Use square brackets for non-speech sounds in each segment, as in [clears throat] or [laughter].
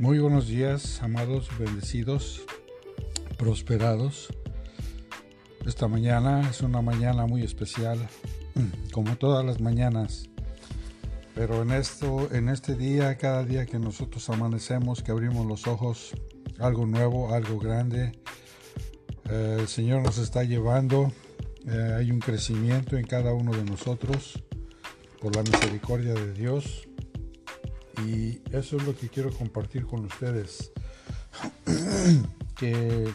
Muy buenos días, amados, bendecidos, prosperados. Esta mañana es una mañana muy especial, [clears throat] como todas las mañanas. Pero en esto, en este día, cada día que nosotros amanecemos, que abrimos los ojos, algo nuevo, algo grande, eh, el Señor nos está llevando. Eh, hay un crecimiento en cada uno de nosotros por la misericordia de Dios y eso es lo que quiero compartir con ustedes. [clears throat] que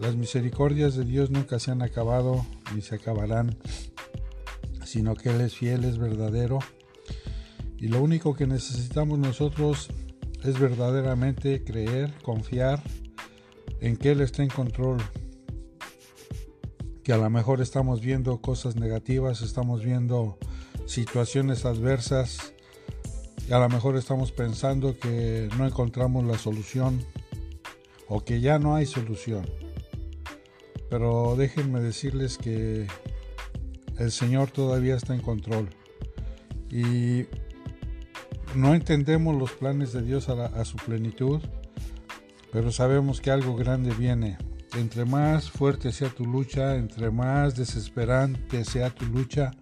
las misericordias de Dios nunca se han acabado ni se acabarán, sino que Él es fiel, es verdadero. Y lo único que necesitamos nosotros es verdaderamente creer, confiar en que Él está en control. Que a lo mejor estamos viendo cosas negativas, estamos viendo situaciones adversas, y a lo mejor estamos pensando que no encontramos la solución o que ya no hay solución. Pero déjenme decirles que el Señor todavía está en control. Y no entendemos los planes de Dios a, a, su plenitud, pero sabemos que algo grande viene. Entre más fuerte sea tu lucha, entre más desesperante sea tu lucha,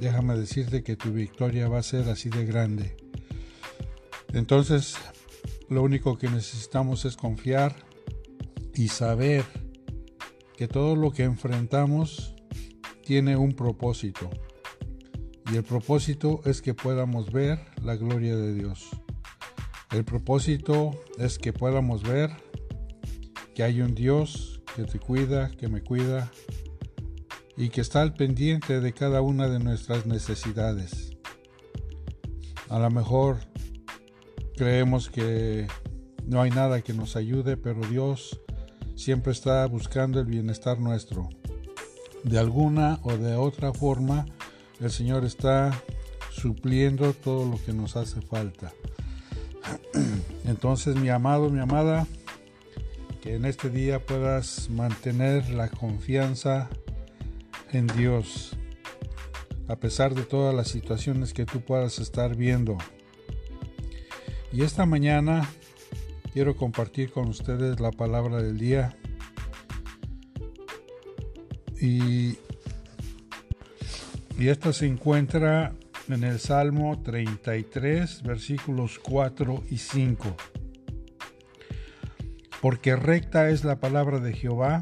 déjame decirte que tu victoria va a ser así de grande. Entonces, lo único que necesitamos es confiar y saber que todo lo que enfrentamos tiene un propósito. Y el propósito es que podamos ver la gloria de Dios. El propósito es que podamos ver que hay un Dios que te cuida, que me cuida y que está al pendiente de cada una de nuestras necesidades. A lo mejor Creemos que no hay nada que nos ayude, pero Dios siempre está buscando el bienestar nuestro. De alguna o de otra forma, el Señor está supliendo todo lo que nos hace falta. [clears throat] Entonces, mi amado, mi amada, que en este día puedas mantener la confianza en Dios, a pesar de todas las situaciones que tú puedas estar viendo. Y esta mañana quiero compartir con ustedes la palabra del día. Y, esta se encuentra en el Salmo 33, versículos 4 y 5. Porque recta es la palabra de Jehová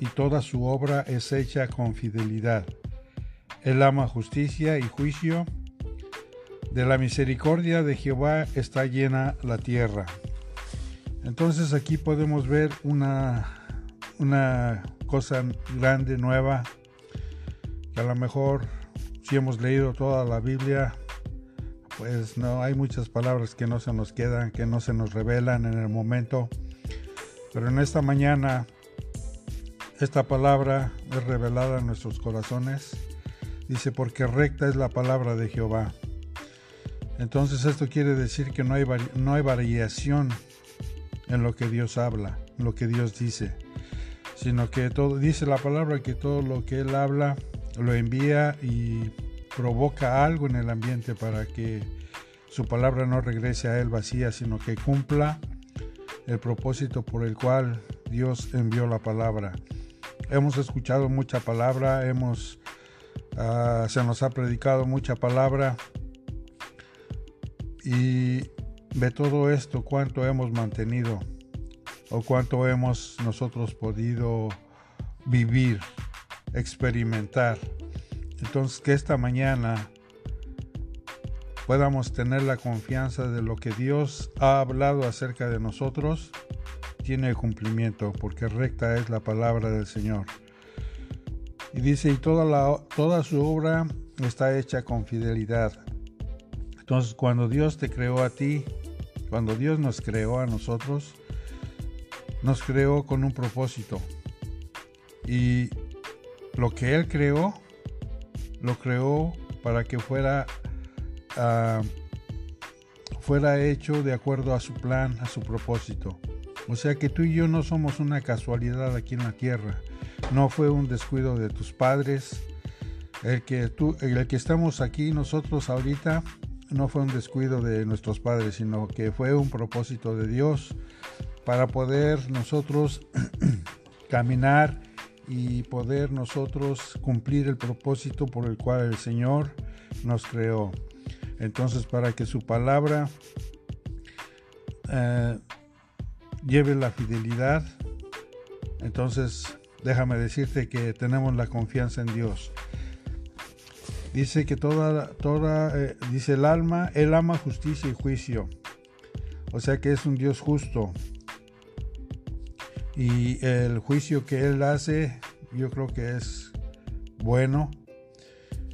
y toda su obra es hecha con fidelidad. Él ama justicia y juicio de la misericordia de Jehová está llena la tierra. Entonces aquí podemos ver una, una cosa grande, nueva, que a lo mejor si hemos leído toda la Biblia, pues no hay muchas palabras que no se nos quedan, que no se nos revelan en el momento. Pero en esta mañana, esta palabra es revelada en nuestros corazones. Dice, porque recta es la palabra de Jehová. Entonces esto quiere decir que no hay, no hay variación en lo que Dios habla, lo que Dios dice, sino que todo, dice la palabra que todo lo que Él habla lo envía y provoca algo en el ambiente para que su palabra no regrese a Él vacía, sino que cumpla el propósito por el cual Dios envió la palabra. Hemos escuchado mucha palabra, hemos, uh, se nos ha predicado mucha palabra, y de todo esto, cuánto hemos mantenido o cuánto hemos nosotros podido vivir, experimentar. Entonces, que esta mañana podamos tener la confianza de lo que Dios ha hablado acerca de nosotros, tiene cumplimiento, porque recta es la palabra del Señor. Y dice, y toda, la, toda su obra está hecha con fidelidad. Entonces, cuando Dios te creó a ti, cuando Dios nos creó a nosotros, nos creó con un propósito. Y lo que Él creó, lo creó para que fuera, uh, fuera hecho de acuerdo a su plan, a su propósito. O sea que tú y yo no somos una casualidad aquí en la tierra. No fue un descuido de tus padres. El que, tú, el que estamos aquí nosotros ahorita no fue un descuido de nuestros padres, sino que fue un propósito de Dios para poder nosotros [clears throat] caminar y poder nosotros cumplir el propósito por el cual el Señor nos creó. Entonces, para que su palabra eh, lleve la fidelidad, entonces déjame decirte que tenemos la confianza en Dios. Dice que toda, toda, eh, dice el alma, Él ama justicia y juicio. O sea que es un Dios justo. Y el juicio que Él hace, yo creo que es bueno.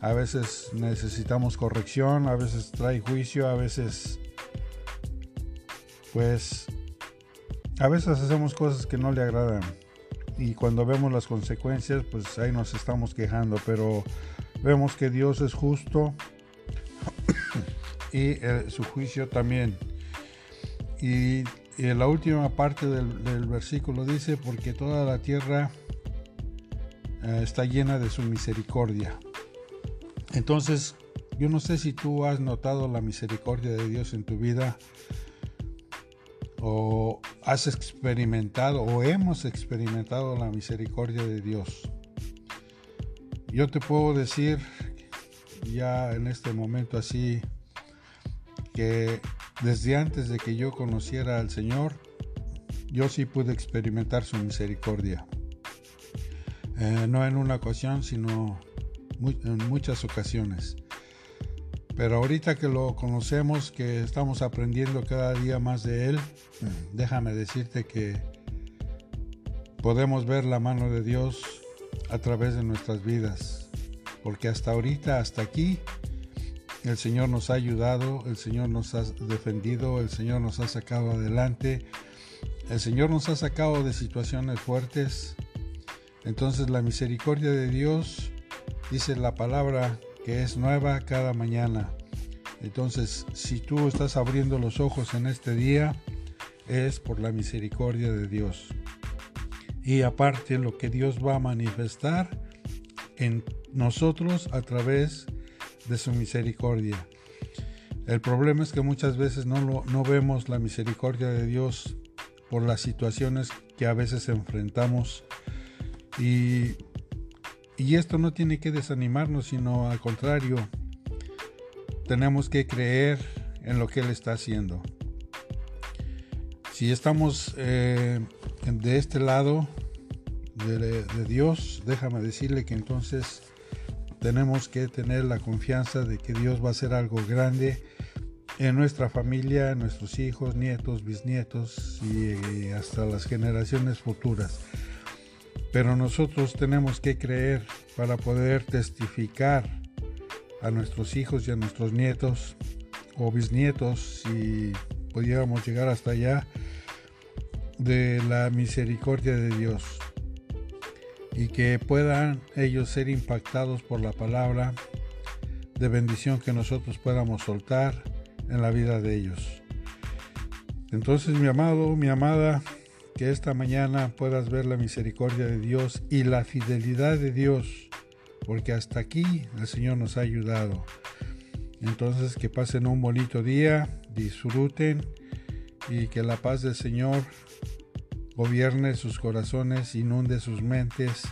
A veces necesitamos corrección, a veces trae juicio, a veces, pues, a veces hacemos cosas que no le agradan. Y cuando vemos las consecuencias, pues ahí nos estamos quejando. Pero Vemos que Dios es justo [coughs] y eh, su juicio también. Y, en la última parte del, versículo dice, porque toda la tierra eh, está llena de su misericordia. Entonces, yo no sé si tú has notado la misericordia de Dios en tu vida o has experimentado o hemos experimentado la misericordia de Dios. Yo te puedo decir ya en este momento así que desde antes de que yo conociera al Señor, yo sí pude experimentar su misericordia. Eh, no en una ocasión, sino en muchas ocasiones. Pero ahorita que lo conocemos, que estamos aprendiendo cada día más de Él, déjame decirte que podemos ver la mano de Dios a través de nuestras vidas. Porque hasta ahorita, hasta aquí, el Señor nos ha ayudado, el Señor nos ha defendido, el Señor nos ha sacado adelante, el Señor nos ha sacado de situaciones fuertes. Entonces la misericordia de Dios, dice la palabra, que es nueva cada mañana. Entonces, si tú estás abriendo los ojos en este día, es por la misericordia de Dios y aparte lo que Dios va a manifestar en nosotros a través de su misericordia. El problema es que muchas veces no, no vemos la misericordia de Dios por las situaciones que a veces enfrentamos y, y esto no tiene que desanimarnos, sino al contrario, tenemos que creer en lo que Él está haciendo. Si estamos eh, de este lado de, Dios, déjame decirle que entonces tenemos que tener la confianza de que Dios va a hacer algo grande en nuestra familia, en nuestros hijos, nietos, bisnietos y hasta las generaciones futuras. Pero nosotros tenemos que creer para poder testificar a nuestros hijos y a nuestros nietos o bisnietos, si pudiéramos llegar hasta allá, de la misericordia de Dios y que puedan ellos ser impactados por la palabra de bendición que nosotros podamos soltar en la vida de ellos. Entonces mi amado, mi amada, que esta mañana puedas ver la misericordia de Dios y la fidelidad de Dios, porque hasta aquí el Señor nos ha ayudado. Entonces que pasen un bonito día, disfruten y que la paz del Señor gobierne sus corazones, inunde sus mentes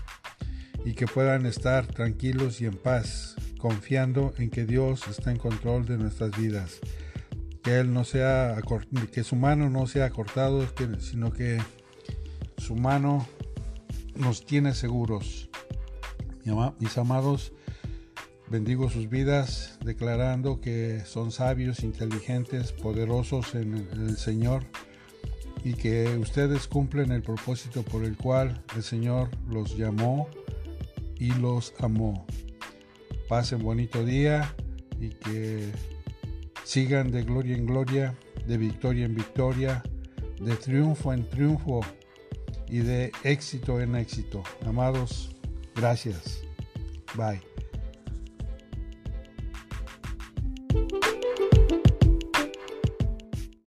y que puedan estar tranquilos y en paz, confiando en que Dios está en control de nuestras vidas. Que Él no sea, que su mano no sea cortado, sino que su mano nos tiene seguros. Mis amados, bendigo sus vidas, declarando que son sabios, inteligentes, poderosos en el Señor y que ustedes cumplen el propósito por el cual el Señor los llamó y los amó. Pasen bonito día y que sigan de gloria en gloria, de victoria en victoria, de triunfo en triunfo y de éxito en éxito. Amados, gracias. Bye.